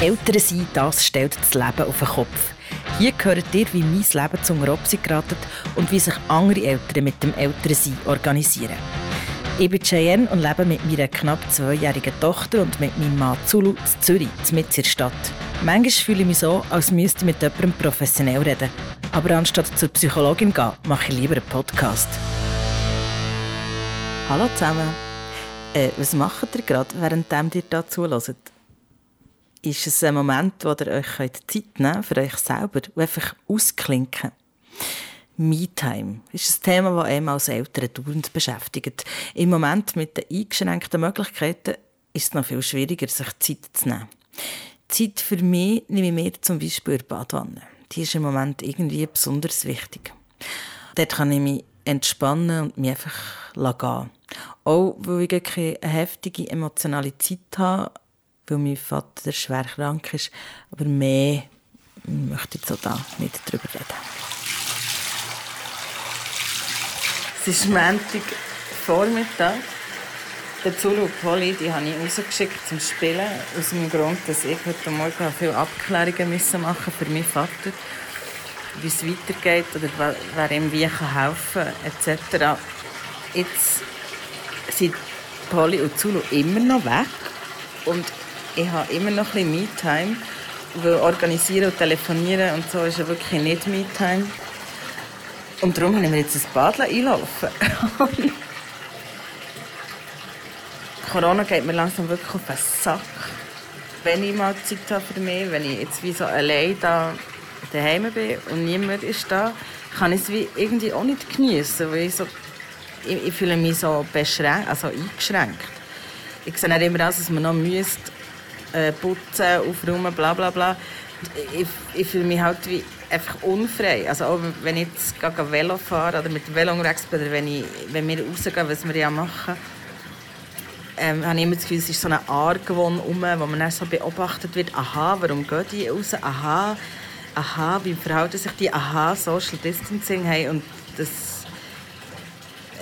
Eltern sein, das stellt das Leben auf den Kopf. Hier gehört ihr, wie mein Leben zum Robsi geraten und wie sich andere Eltern mit dem Elternsein organisieren. Ich bin Cheyenne und lebe mit meiner knapp zweijährigen Tochter und mit meinem Mann Zulu in Zürich, mitten in der Stadt. Manchmal fühle ich mich so, als müsste ich mit jemandem professionell reden. Aber anstatt zur Psychologin zu gehen, mache ich lieber einen Podcast. Hallo zusammen. Äh, was macht ihr gerade, während ihr hier zuhört? Ist es ein Moment, wo ihr euch Zeit nehmen könnt für euch selber und einfach ausklinken. Me-Time ist ein Thema, das einem als Eltern dauernd beschäftigt. Im Moment mit den eingeschränkten Möglichkeiten ist es noch viel schwieriger, sich Zeit zu nehmen. Zeit für mich nehme ich mir zum Beispiel in der Badwanne. Die ist im Moment irgendwie besonders wichtig. Dort kann ich mich entspannen und mich einfach gehen. Auch weil ich keine heftige emotionale Zeit habe, weil mein Vater schwer krank ist. Aber mehr möchte ich so da nicht drüber reden. Es ist Montag Vormittag. Der Zulu und Polly die habe ich rausgeschickt zum Spielen. Aus dem Grund, dass ich heute Morgen viele Abklärungen machen für meinen Vater. Wie es weitergeht oder wer ihm wie helfen kann, etc. Jetzt sind Polly und Zulu immer noch weg. Und ich habe immer noch ein bisschen Me-Time. Weil organisieren und telefonieren und so ist ja wirklich nicht Me-Time. Und darum habe ich mir jetzt ein Bad einlaufen. Corona geht mir langsam wirklich auf den Sack. Wenn ich mal Zeit habe für mich, wenn ich jetzt wie so allein da daheim bin und niemand ist da, kann ich es wie irgendwie auch nicht genießen, weil ich so ich, ich fühle mich so beschränkt, also eingeschränkt. Ich sehe nicht immer aus, dass man noch müsste äh, putzen, aufräumen, bla bla bla. Ich, ich fühle mich halt wie einfach unfrei. Also auch wenn ich jetzt gehe Velo fahre oder mit dem Velo unterwegs bin oder wenn, ich, wenn wir rausgehen, was wir ja machen, ähm, habe ich immer das Gefühl, es ist so eine Argwohn um, wo man dann so beobachtet wird, aha, warum gehen die raus, aha, aha, wie verhalten sich die, aha, Social Distancing haben und das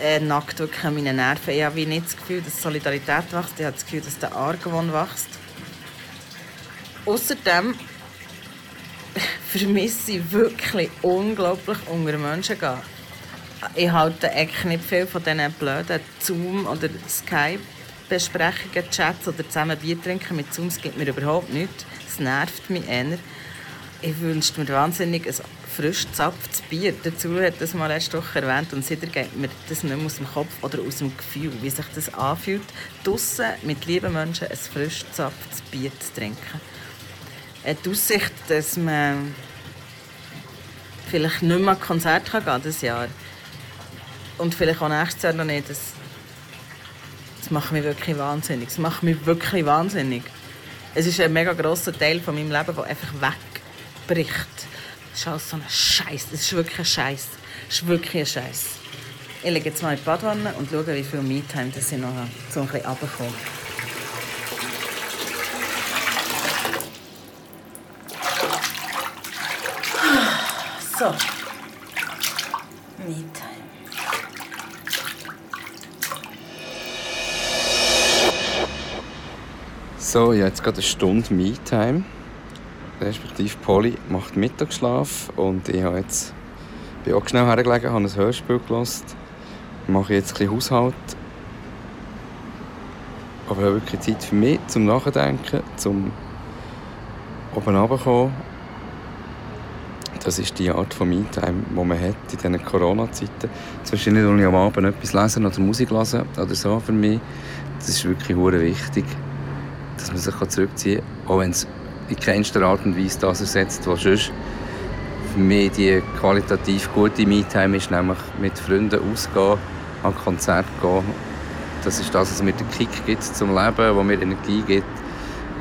äh, nackt wirklich an meinen Nerven. Ich habe nicht das Gefühl, dass Solidarität wächst, ich habe das Gefühl, dass der Argwohn wächst. Außerdem vermisse ich wirklich unglaublich unter Menschen gehen. Ich halte eigentlich nicht viel von diesen blöden Zoom- oder Skype-Besprechungen, Chats oder zusammen Bier trinken mit Zoom. Das gibt mir überhaupt nichts. Es nervt mich eher. Ich wünschte mir wahnsinnig ein frisch gezapftes Bier. Dazu hat das mal letzte Woche erwähnt und seitdem geht mir das nicht mehr aus dem Kopf oder aus dem Gefühl, wie sich das anfühlt, draussen mit lieben Menschen ein frisch gezapftes Bier zu trinken die Aussicht, dass man vielleicht nicht mehr an Konzert kann gehen dieses Jahr und vielleicht auch nächstes Jahr noch nicht, das, das macht mich wirklich wahnsinnig. Das macht mich wirklich wahnsinnig. Es ist ein mega grosser Teil von meinem Leben, der einfach wegbricht. Das ist alles so ein Scheiß. Das ist wirklich ein Scheiß. Das ist wirklich ein Scheiß. Ich lege jetzt mal in die Badwanne und schaue, wie viel Me-Time ich noch habe, so ein bisschen runterkommen. So. Me-Time. So, ich habe jetzt gerade eine Stunde Me-Time. Respektive Polly macht Mittagsschlaf und ich habe jetzt, bin auch schnell hergelegen, habe ein Hörspiel gelassen. Mache jetzt ein bisschen Haushalt. Aber ich habe wirklich Zeit für mich, zum Nachdenken, zum oben runterkommen das ist die Art von Me-Time, die man hat in diesen Corona-Zeiten. Zwischendurch nicht am Abend etwas lesen oder Musik hören oder so für mich. Das ist wirklich sehr wichtig, dass man sich zurückziehen kann, auch wenn es in keinster Art und Weise das ersetzt, was sonst für mich die qualitativ gute Me-Time ist, nämlich mit Freunden ausgehen, an Konzerte gehen. Das ist das, was mir den Kick gibt zum Leben, was mir Energie gibt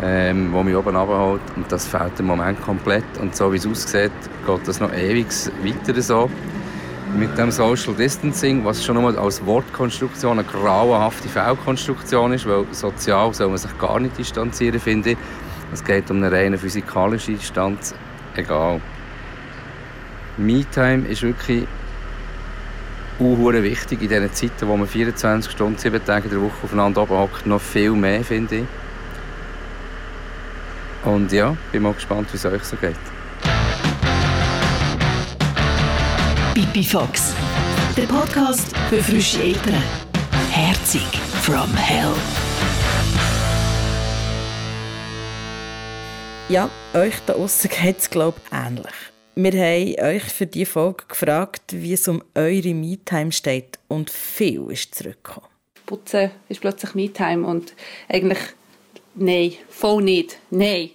ähm, wo mich oben abholt. Und das fehlt im Moment komplett. Und so wie es aussieht, geht das noch ewig weiter so. Mit dem Social Distancing, was schon nur als Wortkonstruktion eine grauenhafte Fehlkonstruktion ist, weil sozial soll man sich gar nicht distanzieren, finde ich. Es geht um eine reine physikalische Distanz, egal. Me-Time ist wirklich unhure wichtig in diesen Zeiten, wo man 24 Stunden, 7 Tage in der Woche aufeinander hockt, noch viel mehr, finde ich. Und ja, bin mal gespannt, wie es euch so geht. Pipi Fox, der Podcast für frische Eltern. Herzig from Hell. Ja, euch da außen geht es, glaube ich, ähnlich. Wir haben euch für diese Folge gefragt, wie es um eure Me-Time steht. Und viel ist zurückgekommen. Putzen ist plötzlich Me-Time und eigentlich, nein, voll nicht, nein.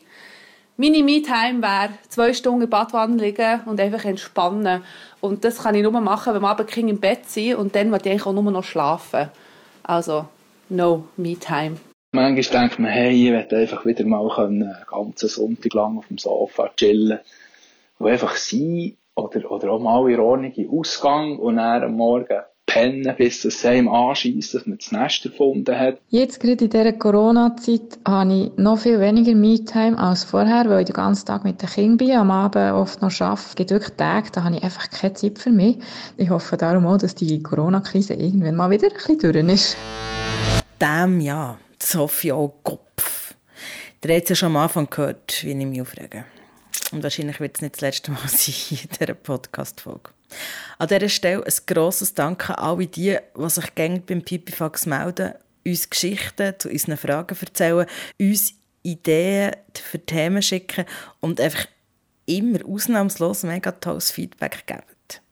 Meine Me-Time wäre zwei Stunden in Badwanne liegen und einfach entspannen. Und das kann ich nur machen, wenn wir abends im Bett sind und dann will ich eigentlich auch nur noch schlafen. Also, no Me-Time. Manchmal denkt man, hey, ich möchte einfach wieder mal einen ganzen Sonntag lang auf dem Sofa chillen und einfach sein oder, oder auch mal in Ordnung in Ausgang und dann am Morgen pennen, bis es einem anschießt, dass man das Nest erfunden hat. Jetzt gerade in dieser Corona-Zeit habe ich noch viel weniger Me-Time als vorher, weil ich den ganzen Tag mit den Kindern bin, am Abend oft noch arbeite. Es gibt wirklich Tage, da habe ich einfach keine Zeit für mich. Ich hoffe darum auch, dass die Corona-Krise irgendwann mal wieder ein bisschen durch ist. Dem ja, auch Kopf. Ihr habt es ja schon am Anfang gehört, wie ich mich aufrege. Und wahrscheinlich wird es nicht das letzte Mal sein in dieser Podcast-Folge. An dieser Stelle ein grosses Dank an alle die, die sich gerne beim Pipifax melden, uns Geschichten zu unseren Fragen erzählen, uns Ideen für Themen schicken und einfach immer ausnahmslos mega tolles Feedback geben.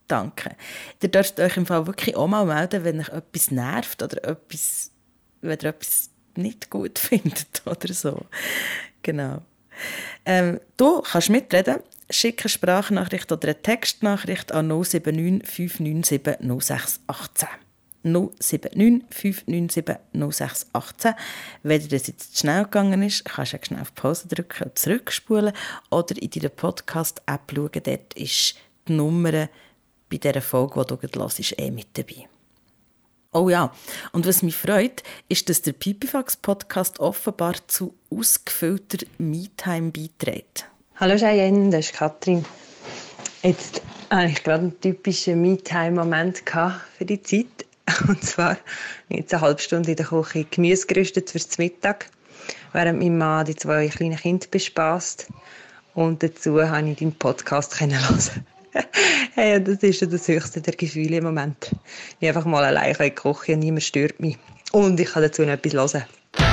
Danke. Ihr dürft euch im Fall wirklich auch mal melden, wenn euch etwas nervt oder etwas, wenn ihr etwas nicht gut findet oder so. Genau. Ähm, du kannst mitreden. Schick eine Sprachnachricht oder eine Textnachricht an 079 597 0618. 079 597 0618. Wenn dir das jetzt zu schnell gegangen ist, kannst du schnell auf Pause drücken und zurückspulen oder in deiner Podcast-App schauen. Dort ist die Nummer bei dieser Folge, die du gerade hörst, eh mit dabei. Oh ja, und was mich freut, ist, dass der Pipifax-Podcast offenbar zu ausgefüllter Me-Time beiträgt. Hallo Cheyenne, das ist Katrin. Jetzt hatte ich gerade einen typischen Me-Time-Moment für die Zeit. Und zwar jetzt eine halbe Stunde in der Küche Gemüse gerüstet fürs Mittag, während mein Mann die zwei kleinen Kinder bespaßt. Und dazu habe ich deinen Podcast hören hey, das ist das höchste der Gefühle im Moment. Ich einfach mal allein in die Küche und niemand stört mich. Und ich kann dazu noch etwas hören.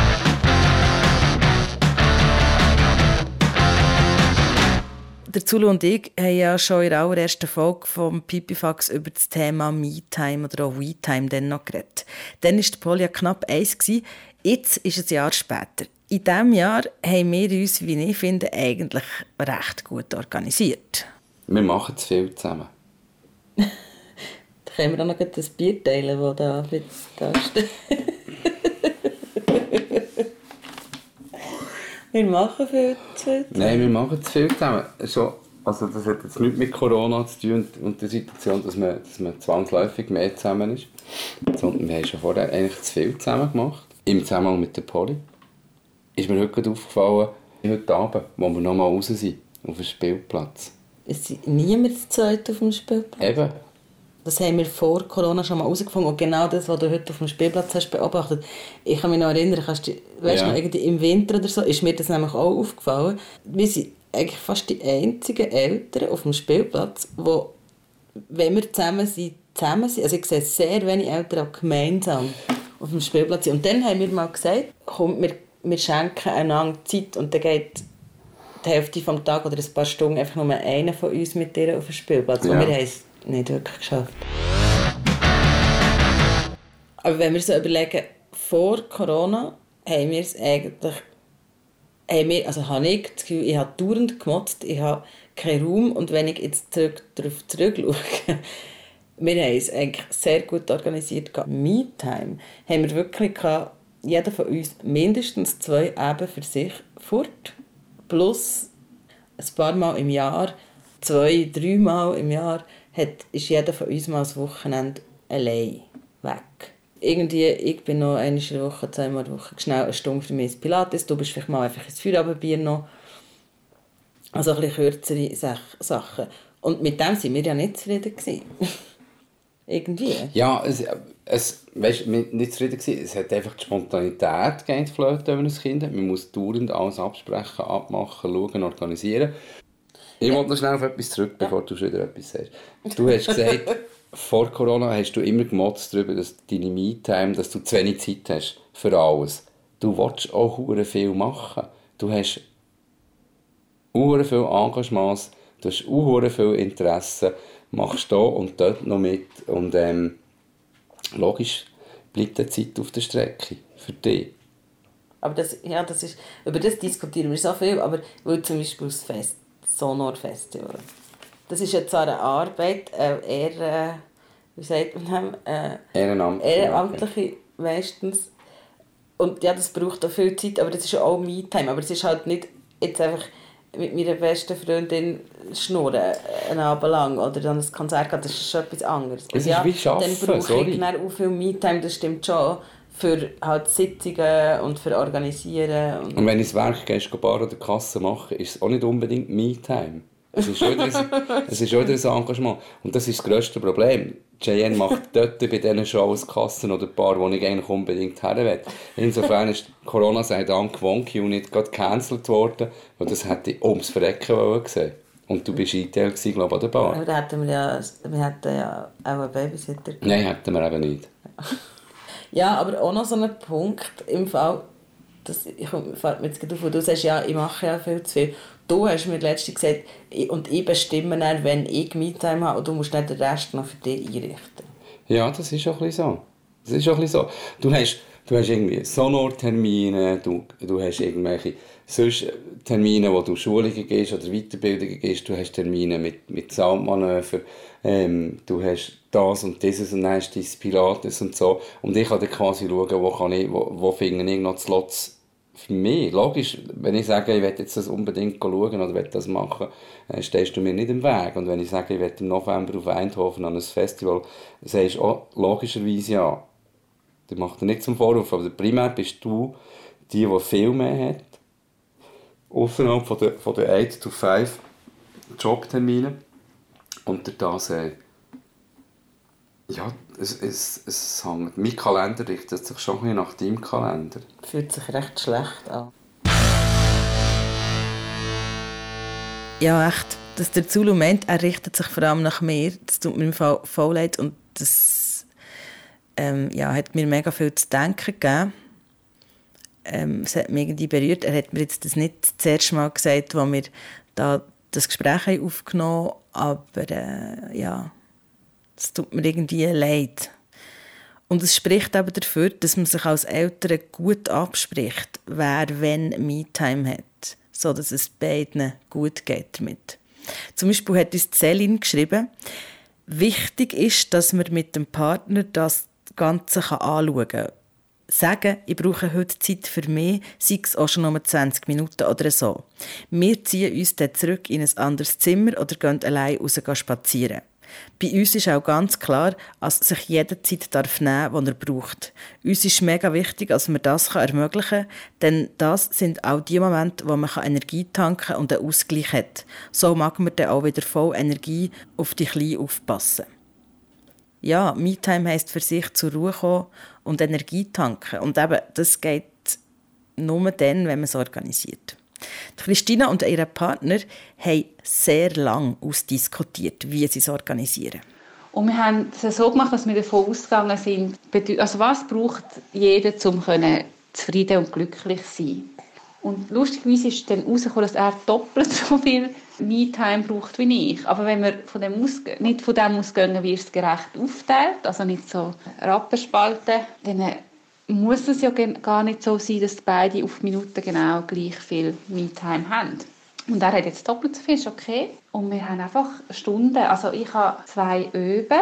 Der Zulu und ich haben ja schon in der allerersten Folge vom Pipifax über das Thema Me-Time oder auch We-Time dann noch geredet. Dann war die Polly knapp eins. Jetzt ist es ein Jahr später. In diesem Jahr haben wir uns, wie ich finde, eigentlich recht gut organisiert. Wir machen zu viel zusammen. da können wir auch noch das Bier teilen, das da, da steht. Wir machen viel zu viel zusammen. Nein, wir machen zu viel zusammen. Schon, also das hat jetzt nichts mit Corona zu tun und, und der Situation, dass man, dass man zwangsläufig mehr zusammen ist. Sondern wir haben schon vorher eigentlich zu viel zusammen gemacht. Im Zusammenhang mit der Poli. Ist mir heute aufgefallen, heute Abend, wo wir noch mal raus sind, auf dem Spielplatz es ist niemand zu zweit auf dem Spielplatz. Eben. Das haben wir vor Corona schon mal herausgefunden. Und genau das, was du heute auf dem Spielplatz hast beobachtet. Ich kann mich noch erinnern, kannst du, weißt ja. noch, irgendwie im Winter oder so, ist mir das nämlich auch aufgefallen. Wir sind eigentlich fast die einzigen Eltern auf dem Spielplatz, wo, wenn wir zusammen sind, zusammen sind. Also ich sehe sehr wenig Eltern auch gemeinsam auf dem Spielplatz sind. Und dann haben wir mal gesagt, komm, wir, wir schenken einander Zeit und dann geht die Hälfte des Tages oder ein paar Stunden einfach nur einer von uns mit dir auf dem Spielplatz. Ja. Und wir haben es nicht wirklich geschafft. Aber wenn wir so überlegen, vor Corona haben wir es eigentlich haben wir, also habe ich das Gefühl, ich habe dauernd gemotzt, ich habe keinen Raum und wenn ich jetzt zurück, darauf zurückschaue, wir haben es eigentlich sehr gut organisiert. Me-Time haben wir wirklich gehabt, jeder von uns mindestens zwei Eben für sich fort plus ein paar Mal im Jahr, zwei, drei Mal im Jahr, hat, ist jeder von uns mal das Wochenende allein weg. Irgendwie, ich bin noch eine Woche, zweimal der Woche schnell eine Stunde für mich ins Pilates, du bist vielleicht mal einfach ins Feierabendbier noch. Also ein bisschen kürzere Sachen. Und mit dem waren wir ja nicht zufrieden. Irgendwie. Ja, es, es weißt, wir nicht zufrieden gewesen. Es hat einfach die Spontanität gegeben, flöten über ein Kind. Man muss dauernd alles absprechen, abmachen, schauen, organisieren. Ich wollte noch schnell auf etwas zurück, bevor du schon wieder etwas sagst. Du hast gesagt, vor Corona hast du immer gemotzt darüber, dass deine Me-Time, dass du zu wenig Zeit hast für alles. Du willst auch viel machen. Du hast hure viel Engagements, du hast hure viel Interesse, machst da und dort noch mit und ähm, logisch bleibt die Zeit auf der Strecke für dich. Aber das, ja, das ist, über das diskutieren wir so viel, aber weil zum Beispiel das Fest, Sonor Festival, das ist ja zwar eine Arbeit, äh, eher, äh, wie sagt man, äh, Ehrenamtlich. ehrenamtliche meistens. Und ja, das braucht auch viel Zeit, aber das ist ja auch Me-Time. Aber es ist halt nicht jetzt einfach mit meiner besten Freundin schnurren, einen Abend lang, oder dann ein Konzert gehen, das ist schon etwas anderes. Es ist wie Arbeiten, Dann brauche sorry. ich auch viel Me-Time, das stimmt schon, für halt Sitzungen und für Organisieren. Und Und wenn du ins Werk gehst, Bar oder Kasse machen, ist es auch nicht unbedingt Me-Time. Es ist schon wieder ein, es ist schon wieder ein Engagement. Und das ist das grösste Problem. JN macht dort bei diesen Shows Kassen oder Bar, wo ich eigentlich unbedingt her will. Insofern ist Corona sei Dank Wonky und nicht gerade gecancelt worden, weil das hätte ich ums Verrecken wollen gesehen. Und du bist ITL, gewesen, glaube ich, an der Bar. Aber da hätten wir ja, wir hätten ja auch einen Babysitter. Nein, hätten wir eben nicht. Ja, aber auch noch so ein Punkt im Fall, das, ich fällt mir jetzt gerade auf, wo du sagst, ja, ich mache ja viel zu viel. Du hast mir letztens gesagt, ich, und ich bestimme dann, wenn ich Me-Time habe, und du musst nicht den Rest noch für dich einrichten. Ja, das ist auch ein bisschen so. Das ist auch ein bisschen so. Du hast, du hast irgendwie Sonortermine, du, du hast irgendwelche sonst Termine, wo du Schulungen gehst oder Weiterbildungen gehst, du hast Termine mit, mit Soundmanöver, ähm, du hast das und dieses und dann hast dein Pilates und so. Und ich kann dann quasi schauen, wo, kann ich, wo, wo finde ich noch Slots für mich. Logisch, wenn ich sage, ich will jetzt das unbedingt schauen oder will das machen, äh, stehst du mir nicht im Weg. Und wenn ich sage, ich will im November auf Eindhoven an ein Festival, sagst du auch logischerweise ja. Das macht er nicht zum Vorwurf, aber primär bist du die, die viel mehr hat. Außerhalb von der, von der 8 to 5 Jobtermine. Und das, äh, ja, es, es, es hängt. Mein Kalender richtet sich schon ein nach deinem Kalender. Fühlt sich recht schlecht an. Ja, echt. Dass der Zulu meint, er richtet sich vor allem nach mir. Das tut mir im Fall voll leid. Und das ähm, ja, hat mir mega viel zu denken gegeben. Ähm, es hat mich irgendwie berührt. Er hat mir jetzt das nicht das erste Mal gesagt, als wir da das Gespräch haben aufgenommen haben. Aber äh, ja, es tut mir irgendwie leid. Und es spricht aber dafür, dass man sich als Eltern gut abspricht, wer wenn Me-Time hat, so dass es beiden gut geht damit. Zum Beispiel hat uns Celine geschrieben, wichtig ist, dass man mit dem Partner das Ganze anschauen kann. Sagen, ich brauche heute Zeit für mich, sei es auch schon nur 20 Minuten oder so. Wir ziehen uns dann zurück in ein anderes Zimmer oder gehen allein raus spazieren. Bei uns ist auch ganz klar, dass sich jeder Zeit darf nehmen darf, die er braucht. Uns ist mega wichtig, dass man das ermöglichen kann, denn das sind auch die Momente, wo man Energie tanken kann und einen Ausgleich hat. So mag man dann auch wieder voll Energie auf die Kleinen aufpassen. Ja, Me-Time heisst für sich zur Ruhe kommen und Energie tanken. Und eben, das geht nur dann, wenn man es organisiert. Christina und ihr Partner haben sehr lange ausdiskutiert, wie sie es organisieren. Und wir haben es so gemacht, dass wir davon ausgegangen sind, also was braucht jeder, um zufrieden und glücklich zu sein. Und lustigerweise ist dann herausgekommen, dass er doppelt so viel Me-Time braucht wie ich. Aber wenn wir von dem nicht von dem ausgehen, wie es gerecht aufteilt, also nicht so Rappenspalten, dann muss es ja gar nicht so sein, dass beide auf Minuten genau gleich viel Me-Time haben. Und er hat jetzt doppelt so viel, ist okay. Und wir haben einfach Stunden, also ich habe zwei Öben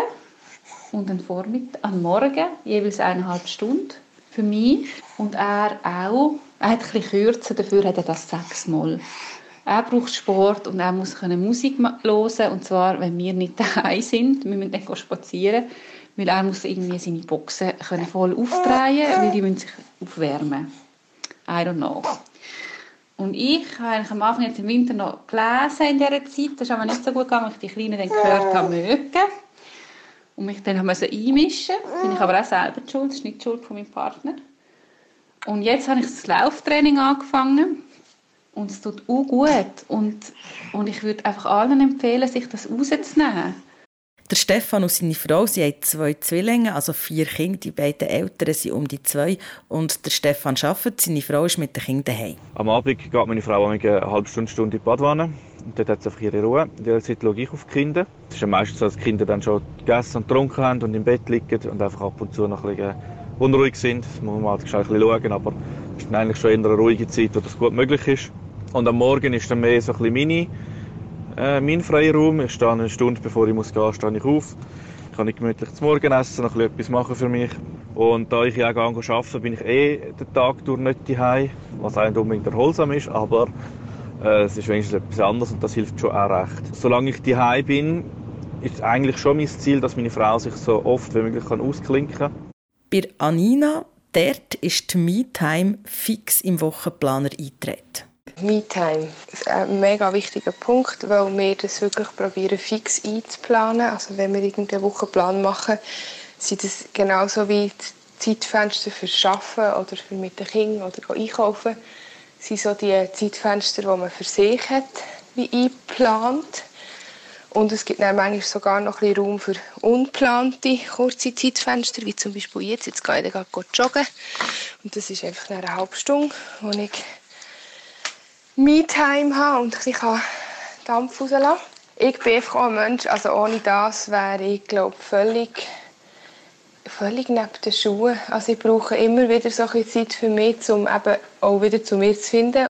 und einen Vormittag, am Morgen, jeweils eineinhalb Stunden für mich. Und er auch. Er hat ein kürzer, dafür hat er das sechsmal. Er braucht Sport und er muss Musik hören, und zwar, wenn wir nicht daheim sind. Wir müssen dann spazieren, weil er muss irgendwie seine Boxen können voll aufdrehen weil die müssen sich aufwärmen. I don't know. Und ich habe am Anfang jetzt im Winter noch gelesen in dieser Zeit. Das ist aber nicht so gut gegangen, weil ich die Kleinen dann gehört habe, mögen. und mich dann musste einmischen. Bin ich aber auch selber schuld, das ist nicht die Schuld von meinem Partner. Und jetzt habe ich das Lauftraining angefangen und es tut auch gut und, und ich würde einfach allen empfehlen, sich das rauszunehmen. Der Stefan und seine Frau, sie haben zwei Zwillinge, also vier Kinder. Die beiden Eltern sind um die zwei. Und der Stefan arbeitet, seine Frau ist mit den Kindern daheim. Am Abend geht meine Frau eine halbe Stunde, Stunde in die Badwanne. Und dort hat sie einfach ihre Ruhe. In der Zeit schaue ich auf die Kinder. Es ist ja meistens so, dass die Kinder dann schon gegessen und getrunken haben und im Bett liegen und einfach ab und zu noch ein bisschen unruhig sind. Das muss man halt ein bisschen schauen, aber es ist eigentlich schon eher eine ruhige Zeit, wo das gut möglich ist. Und am Morgen ist dann mehr so ein bisschen äh, mein Freiraum. Ich stehe eine Stunde bevor ich muss gehen, stehe ich auf. Ich kann gemütlich zum Morgen essen, noch etwas machen für mich. Und da ich ja auch arbeite, bin ich eh den Tag durch nicht daheim, was auch nicht unbedingt erholsam ist, aber äh, es ist wenigstens etwas anderes und das hilft schon auch recht. Solange ich daheim bin, ist eigentlich schon mein Ziel, dass meine Frau sich so oft wie möglich kann ausklinken kann. Bei Anina, dort ist die Me-Time fix im Wochenplaner eingetreten. Me-Time ist ein mega wichtiger Punkt, weil wir das wirklich probieren fix einzuplanen. Also wenn wir irgendeinen Wochenplan machen, sind das genauso wie die Zeitfenster für Arbeiten oder für mit den Kindern oder einkaufen, sind so die Zeitfenster, die man für sich hat, wie eingeplant. Und es gibt dann manchmal sogar noch ein bisschen Raum für ungeplante kurze Zeitfenster, wie zum Beispiel jetzt. Jetzt gehe ich gerade joggen. Und das ist einfach eine halbe Stunde, wo ich Me-Time habe und ich kann Dampf rauslassen. Ich bin einfach auch ein Mensch, also ohne das wäre ich glaube völlig, völlig neben den Schuhen. Also ich brauche immer wieder so ein Zeit für mich, um eben auch wieder zu mir zu finden.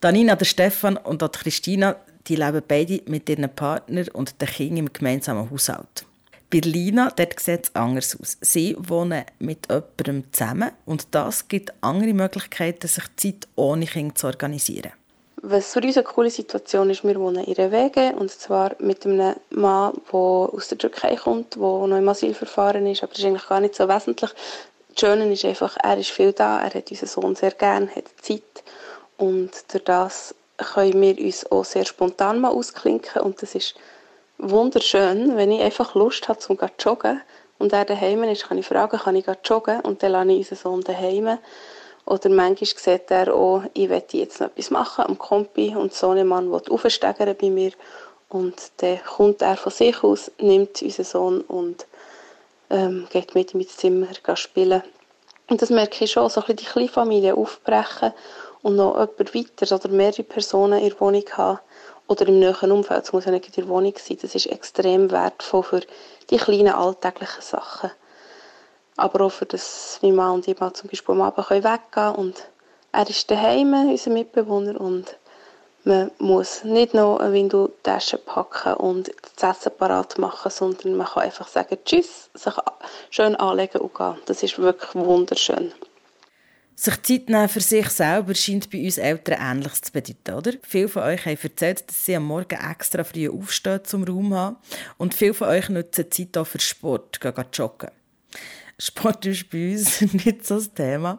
Danina, der Stefan und auch Christina, die leben beide mit ihren Partnern und den Kindern im gemeinsamen Haushalt. Bei Lina sieht es anders aus. Sie wohnen mit jemandem zusammen und das gibt andere Möglichkeiten, sich Zeit ohne Kinder zu organisieren. Was für uns eine coole Situation ist, wir wohnen in Wege und zwar mit einem Mann, der aus der Türkei kommt, der noch im Asylverfahren ist, aber das ist eigentlich gar nicht so wesentlich. Das Schöne ist einfach, er ist viel da, er hat unseren Sohn sehr gern, hat Zeit und durch das können wir uns auch sehr spontan mal ausklinken und das ist wunderschön, wenn ich einfach Lust habe, zum zu joggen und er daheim ist, kann ich fragen, kann ich joggen und dann lasse ich unseren Sohn daheim oder manchmal sieht er auch, ich möchte jetzt noch etwas machen am Kompi und so ein Mann will aufsteigern bei mir. Und dann kommt er von sich aus, nimmt unseren Sohn und ähm, geht mit ihm ins Zimmer spielen. Und das merke ich schon, so ein bisschen die kleine Familie aufbrechen und noch jemand weiter oder mehrere Personen in der Wohnung haben oder im näheren Umfeld, es muss ja nicht in der Wohnung sein, das ist extrem wertvoll für die kleinen alltäglichen Sachen aber auch für das, wie Mann und ich mal zum Beispiel am Abend weggehen können. Und er ist daheim, unser Mitbewohner, und man muss nicht noch eine Windeltasche packen und das Essen parat machen, sondern man kann einfach sagen Tschüss, sich schön anlegen und gehen. Das ist wirklich wunderschön. Sich Zeit nehmen für sich selber scheint bei uns Eltern Ähnliches zu bedeuten, oder? Viele von euch haben erzählt, dass sie am Morgen extra früh aufstehen zum Raum haben. Und viele von euch nutzen Zeit auch für Sport, gehen joggen. Sport ist bei uns nicht so das Thema.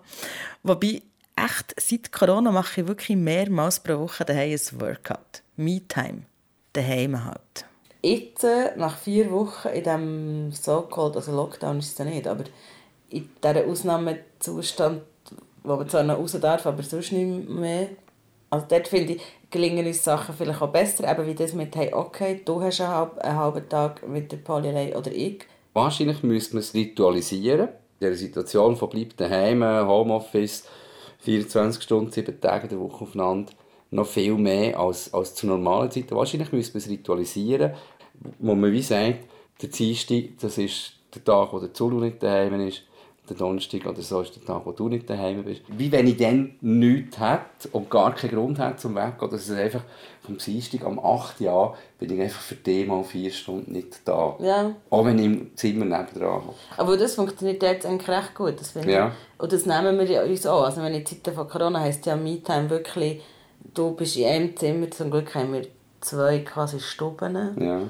Wobei, echt, seit Corona mache ich wirklich mehrmals pro Woche daheim ein Workout. Me-Time. Daheim halt. Jetzt, äh, nach vier Wochen in diesem so-called, also Lockdown ist es ja nicht, aber in diesem Ausnahmezustand, wo man zwar noch raus darf, aber sonst nicht mehr. Also dort finde ich, gelingen uns Sachen vielleicht auch besser, eben wie das mit «Hey, okay, du hast einen, halb, einen halben Tag mit der Polly oder ich» Wahrscheinlich müsste man es ritualisieren. In dieser Situation von bleibt daheim, Homeoffice, 24 Stunden, 7 Tage der Woche aufeinander, noch viel mehr als, als zu normalen Zeiten. Wahrscheinlich müsste man es ritualisieren, wo man wie sagt, der Dienstag, das ist der Tag, wo der Zulu nicht daheim ist der Donnerstag oder so ist der Tag, wo du nicht daheim bist. Wie wenn ich dann nichts hätte und gar keinen Grund hätte zum Weg oder es ist einfach vom Dienstag am 8. Jahr bin ich einfach für den mal vier Stunden nicht da. Ja. Auch wenn ich im Zimmer nebendran habe. Aber das funktioniert jetzt eigentlich recht gut. Das ja. Ich. Und das nehmen wir ja uns auch. Also wenn in Zeiten von Corona heisst ja Me-Time wirklich, du bist in einem Zimmer, zum Glück haben wir zwei quasi Stuben. Ja.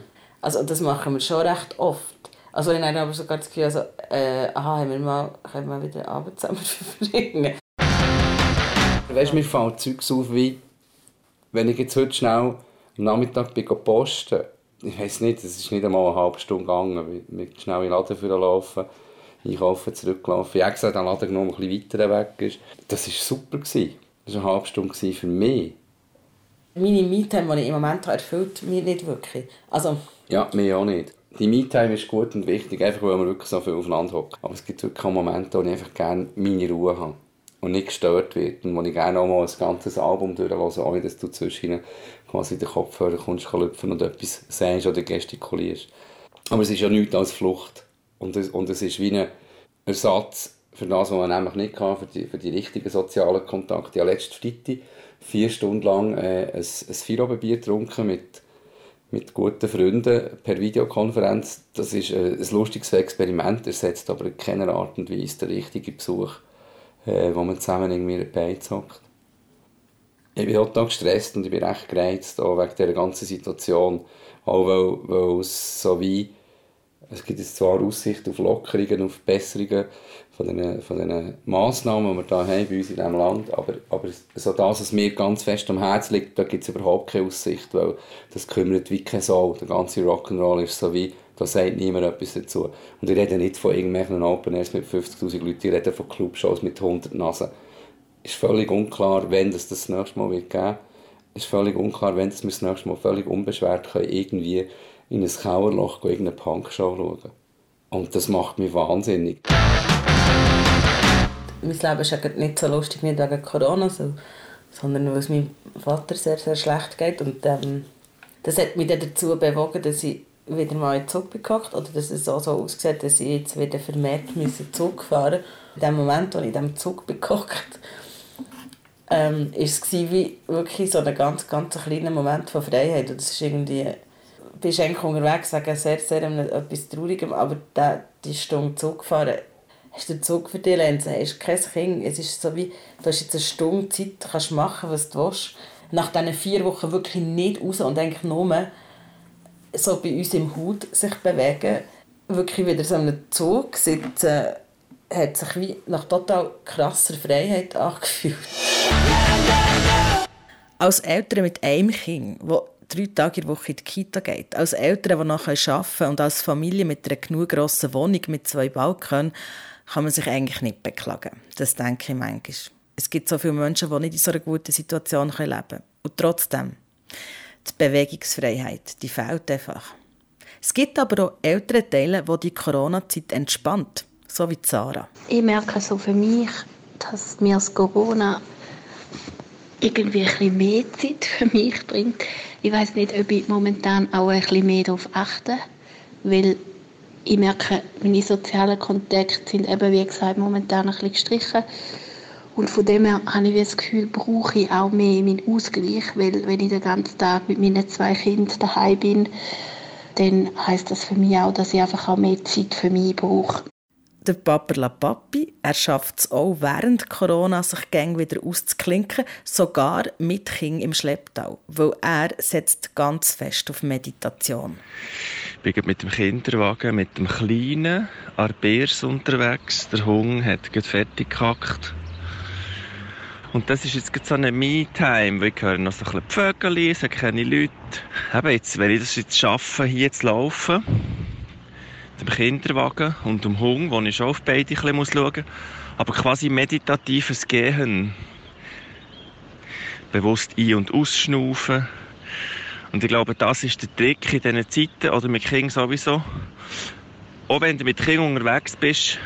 Also das machen wir schon recht oft. Also ich habe aber sogar das Gefühl, also, äh, aha, haben wir mal, können wir wieder Abend zusammen verbringen. Weißt du, mir fällt Zeugs auf, wie wenn ich jetzt heute schnell am Nachmittag bin posten ich weiß nicht, es ist nicht einmal eine halbe Stunde gegangen, mit schnell in den Laden laufen, einkaufen, zurückgelaufen. Ich habe gesagt, der Laden genommen, ein bisschen weiter weg ist. Das war super. Gewesen. Das war eine halbe Stunde für mich. Meine Me-Time, die ich im Moment habe, erfüllt mich nicht wirklich. Also... Ja, mir auch nicht. Die Me-Time ist gut und wichtig, einfach weil man wirklich so viel aufeinander hockt. Aber es gibt wirklich auch Momente, wo ich einfach gerne meine Ruhe habe und nicht gestört wird und wo ich gerne auch mal ein ganzes Album durchlose, ohne dass du zwischen quasi den Kopfhörer kommst, lüpfen und etwas sagst oder gestikulierst. Aber es ist ja nichts als Flucht. Und es, und es ist wie ein Ersatz für das, was man nämlich nicht hatte, für die, für die richtigen sozialen Kontakte. Ich habe letzte Freitag vier Stunden lang äh, ein, ein Feierabendbier getrunken mit, mit guten Freunden per Videokonferenz. Das ist äh, ein lustiges Experiment, ersetzt aber in keiner Art und Weise den richtigen Besuch, äh, wo man zusammen irgendwie beizockt ich bin total gestresst und ich bin recht gereizt auch wegen dieser ganzen Situation. Auch weil, weil es so wie, es gibt jetzt zwar Aussicht auf Lockerungen, auf Besserungen von diesen, von diesen Massnahmen, die wir hier haben bei uns in diesem Land, aber, aber so das, was mir ganz fest am Herzen liegt, da gibt es überhaupt keine Aussicht, weil das kümmert wie kein Sau. Der ganze Rock'n'Roll ist so wie, da sagt niemand etwas dazu. Und ich rede nicht von irgendwelchen Open Airs mit 50'000 Leuten, ich rede von Clubshows mit 100 Nasen ist völlig unklar, wenn das das nächste Mal wird geben ist völlig unklar, wenn wir das nächste Mal völlig unbeschwert können, irgendwie in ein Kauerloch irgendeine Punkshow schauen. Und das macht mich wahnsinnig. Mein Leben ist ja nicht so lustig nicht wegen Corona, so, sondern weil es meinem Vater sehr, sehr schlecht geht. Und ähm, das hat mich dann dazu bewogen, dass ich wieder mal in den Zug gehockt oder dass es auch so aussieht, dass ich jetzt wieder vermehrt Zug fahren. In dem Moment, als ich in diesem Zug gehockt ähm, ist es wie wirklich so ein ganz, ganz kleiner Moment von Freiheit. Und das ist irgendwie, bist eigentlich unterwegs wegen sehr, sehr etwas Traurigem, aber da, die Stunde Zug fahren, hast du den Zug für dich, Lenz, hast kein Kind. Es ist so wie, du hast jetzt eine Stunde Zeit, kannst machen, was du willst. Nach diesen vier Wochen wirklich nicht raus und eigentlich nur so bei uns im Hut sich bewegen, wirklich wieder so einem Zug sitzen, hat sich wie nach total krasser Freiheit angefühlt. Als Eltern mit einem Kind, drei Tage in der Woche in die Kita geht, als Eltern, die noch arbeiten können und als Familie mit einer genug grossen Wohnung mit zwei Balkonen, kann man sich eigentlich nicht beklagen. Das denke ich manchmal. Es gibt so viele Menschen, die nicht in so einer guten Situation leben können. Und trotzdem, die Bewegungsfreiheit, die fehlt einfach. Es gibt aber auch ältere Teile, die die Corona-Zeit entspannt so wie Sarah. Ich merke so für mich, dass mir das Corona irgendwie ein bisschen mehr Zeit für mich bringt. Ich weiß nicht, ob ich momentan auch ein bisschen mehr darauf achte, weil ich merke, meine sozialen Kontakte sind eben, wie gesagt, momentan ein bisschen gestrichen. Und von dem her habe ich das Gefühl, brauche ich auch mehr meinen Ausgleich, weil wenn ich den ganzen Tag mit meinen zwei Kindern daheim bin, dann heißt das für mich auch, dass ich einfach auch mehr Zeit für mich brauche der Papa Papi. Er schafft es auch während Corona, sich gang wieder auszuklinken, sogar mit Kind im Schlepptau, weil er setzt ganz fest auf Meditation. Ich bin mit dem Kinderwagen, mit dem Kleinen, an Beers unterwegs. Der Hund hat gerade fertig gehackt. Und das ist jetzt so eine Me-Time, wo ich höre noch so ein bisschen Vögel, es keine Leute. Eben jetzt, wenn ich das jetzt schaffe, hier zu laufen, dem Kinderwagen und dem Hund, wo ich schon auf beide schauen muss. Aber quasi meditatives Gehen. Bewusst ein- und ausschnaufen. Und ich glaube, das ist der Trick in diesen Zeiten, oder mit Kindern sowieso. Auch wenn du mit Kindern unterwegs bist,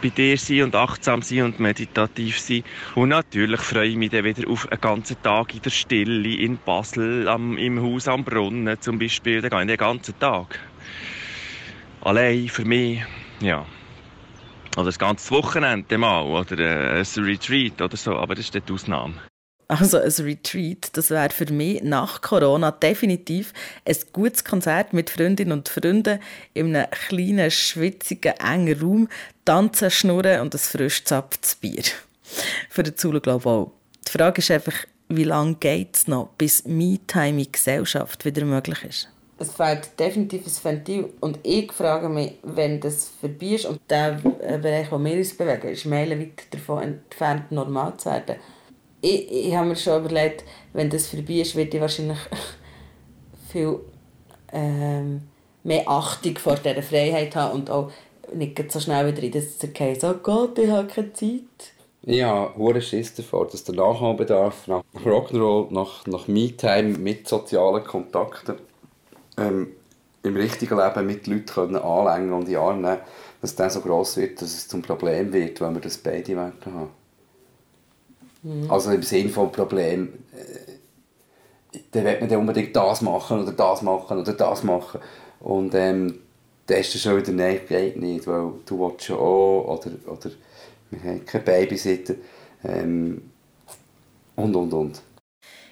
bei dir sein und achtsam sein und meditativ sein. Und natürlich freue ich mich dann wieder auf einen ganzen Tag in der Stille in Basel, am, im Haus am Brunnen zum Beispiel. Da gehe ich den ganzen Tag allein für mich, ja. Oder das ganze Wochenende mal, oder äh, ein Retreat oder so, aber das ist die Ausnahme. Also ein Retreat, das wäre für mich nach Corona definitiv ein gutes Konzert mit Freundinnen und Freunden in einem kleinen, schwitzigen, engen Raum, tanzen, schnurren und ein frisch zapftes Bier. Für den Zuschauer glaube ich auch. Die Frage ist einfach, wie lange geht es noch, bis Me-Time in Gesellschaft wieder möglich ist? Es fehlt definitiv ein Ventil. Und ich frage mich, wenn das vorbei ist und der äh, Bereich, wo wir uns bewegen, ist meilenweit davon entfernt, normal zu werden. Ich, ich habe mir schon überlegt, wenn das vorbei ist, werde ich wahrscheinlich viel ähm, mehr Achtung vor dieser Freiheit habe und auch nicht so schnell wieder in das zergehen. So, Gott, ich habe keine Zeit. Habe hohen Schiss davor, dass der Nachholbedarf nach Rock'n'Roll, nach, nach Me-Time mit sozialen Kontakten ähm, im richtigen Leben mit Leuten anlängen und in die Arme nehmen, dass der so gross wird, dass es zum Problem wird, wenn wir das beide haben. Mhm. Also im Sinne von Problem, äh, dann wird man dann unbedingt das machen oder das machen oder das machen. Und ähm, dann ist das schon wieder, nein, geht nicht, weil du willst schon auch, oder, oder wir haben keinen Babysitter ähm, und, und, und.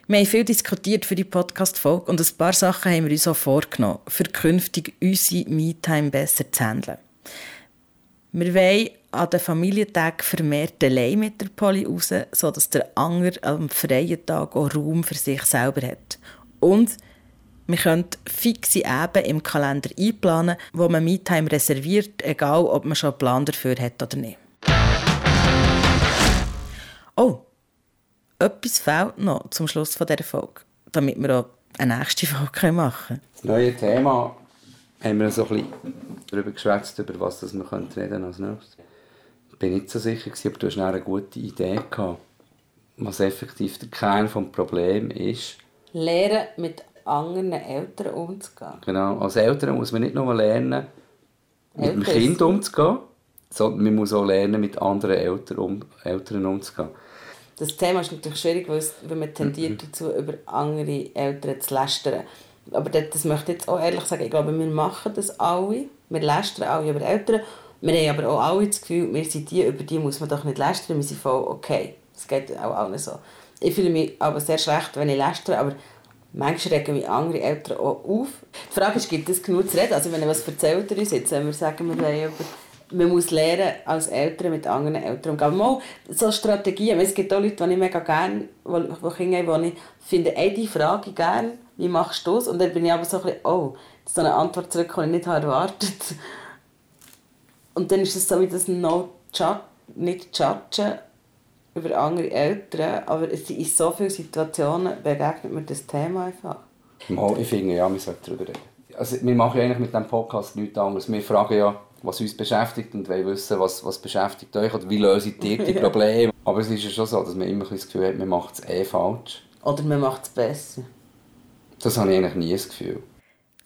Wir haben viel diskutiert für die Podcast-Folge und ein paar Sachen haben wir uns auch vorgenommen, für künftig unsere Me-Time besser zu handeln. Wir wollen an den Familientagen vermehrt allein mit der Polly raus, sodass der Anger am freien Tag auch Raum für sich selber hat. Und wir können fixe Eben im Kalender einplanen, wo man Me-Time reserviert, egal ob man schon einen Plan dafür hat oder nicht. Etwas fehlt noch zum Schluss dieser Folge, damit wir auch eine nächste Folge machen können. Das neue Thema haben wir so ein bisschen darüber geschwätzt, über was wir reden können als nächstes. Ich bin nicht so sicher, aber du hast eine gute Idee gehabt, was effektiv der Kern des Problems ist. Lernen mit anderen Eltern umzugehen. Genau, als Eltern muss man nicht nur lernen, mit dem Kind umzugehen, sondern man muss auch lernen, mit anderen Eltern, um, Eltern umzugehen. Das Thema ist natürlich schwierig, weil, es, weil man tendiert dazu, über andere Eltern zu lästern. Aber das, das möchte ich jetzt auch ehrlich sagen, ich glaube, wir machen das alle. Wir lästern alle über Eltern. Wir haben aber auch alle das Gefühl, wir sind die, über die muss man doch nicht lästern, wir sind voll okay. Das geht auch allen so. Ich fühle mich aber sehr schlecht, wenn ich lästere, aber manchmal regen mich andere Eltern auch auf. Die Frage ist, gibt es genug zu reden? Also wenn ihr was erzählt uns jetzt, wenn wir sagen, wir wollen über man muss lernen, als Eltern mit anderen Eltern umzugehen. Mal so Strategien. Es gibt auch Leute, die ich mega gerne, die Kinder haben, wo ich finde, ey, die frage gerne, wie machst du das? Und dann bin ich aber so ein bisschen, oh, so eine Antwort zurück, die ich nicht erwartet Und dann ist es so wie das no nicht judgen über andere Eltern, aber in so vielen Situationen begegnet mir das Thema einfach. Mal, ich finde, ja, wir sollten darüber reden. Also, wir machen eigentlich mit diesem Podcast nichts anderes. Wir fragen ja, was uns beschäftigt und wollen wissen, was, was beschäftigt euch oder wie löst ihr die Probleme. Aber es ist ja schon so, dass man immer das Gefühl hat, man macht es eh falsch. Oder man macht es besser. Das habe ich eigentlich nie das Gefühl.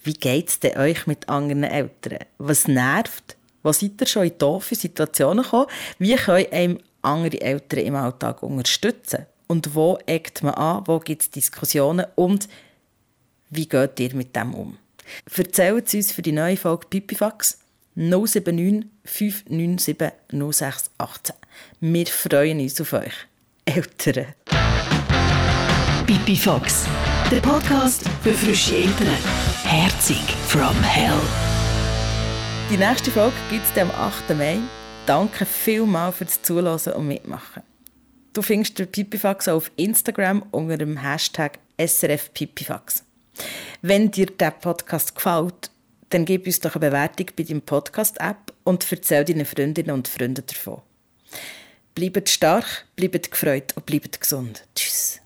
Wie geht es denn euch mit anderen Eltern? Was nervt? Wo seid ihr schon in doofe Situationen gekommen? Wie können einem andere Eltern im Alltag unterstützen? Und wo eckt man an? Wo gibt es Diskussionen? Und wie geht ihr mit dem um? Erzählt es uns für die neue Folge Pipifax 079 597 0618. Wir freuen uns auf euch. Eltern. Pipi Fox, der Podcast für frische Eltern. Herzig from Hell. Die nächste Folge gibt es am 8. Mai. Danke vielmals fürs Zuhören und Mitmachen. Du findest den Pipifax auf Instagram unter dem Hashtag SRFPipifax. Wenn dir der Podcast gefällt, dann gib uns doch eine Bewertung bei deinem Podcast-App und erzähl deinen Freundinnen und Freunden davon. Bleibt stark, bleibt gefreut und bleibt gesund. Tschüss.